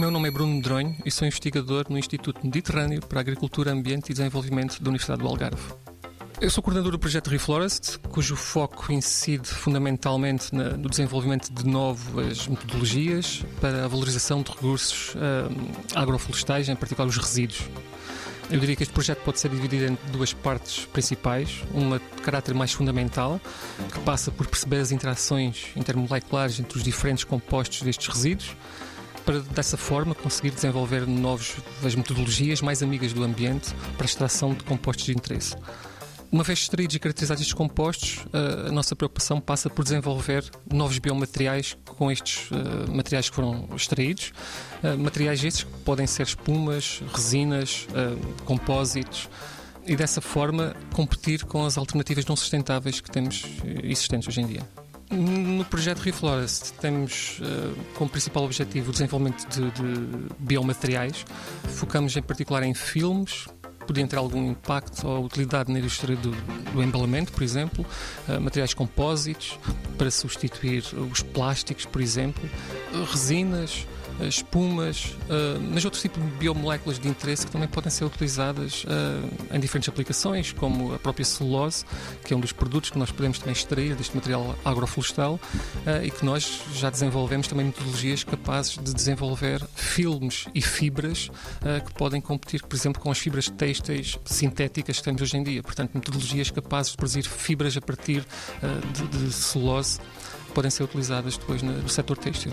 meu nome é Bruno Medronho e sou investigador no Instituto Mediterrâneo para Agricultura, Ambiente e Desenvolvimento da Universidade do Algarve. Eu sou coordenador do projeto Reforest, cujo foco incide fundamentalmente no desenvolvimento de novas metodologias para a valorização de recursos uh, agroflorestais, em particular os resíduos. Eu diria que este projeto pode ser dividido em duas partes principais. Uma de caráter mais fundamental, que passa por perceber as interações intermoleculares entre os diferentes compostos destes resíduos, para dessa forma conseguir desenvolver novas metodologias mais amigas do ambiente para a extração de compostos de interesse. Uma vez extraídos e caracterizados estes compostos, eh, a nossa preocupação passa por desenvolver novos biomateriais com estes uh, materiais que foram extraídos. Uh, materiais esses que podem ser espumas, resinas, compósitos e dessa forma competir com as alternativas não sustentáveis que temos existentes hoje em dia. No projeto Reforest temos uh, como principal objetivo o desenvolvimento de, de biomateriais. Focamos em particular em filmes, podia ter algum impacto ou utilidade na indústria do, do embalamento, por exemplo, uh, materiais compósitos para substituir os plásticos, por exemplo, uh, resinas, espumas, mas outros tipos de biomoléculas de interesse que também podem ser utilizadas em diferentes aplicações, como a própria celulose, que é um dos produtos que nós podemos também extrair deste material agroflorestal e que nós já desenvolvemos também metodologias capazes de desenvolver filmes e fibras que podem competir, por exemplo, com as fibras têxteis sintéticas que temos hoje em dia. Portanto, metodologias capazes de produzir fibras a partir de, de celulose podem ser utilizadas depois no setor têxtil.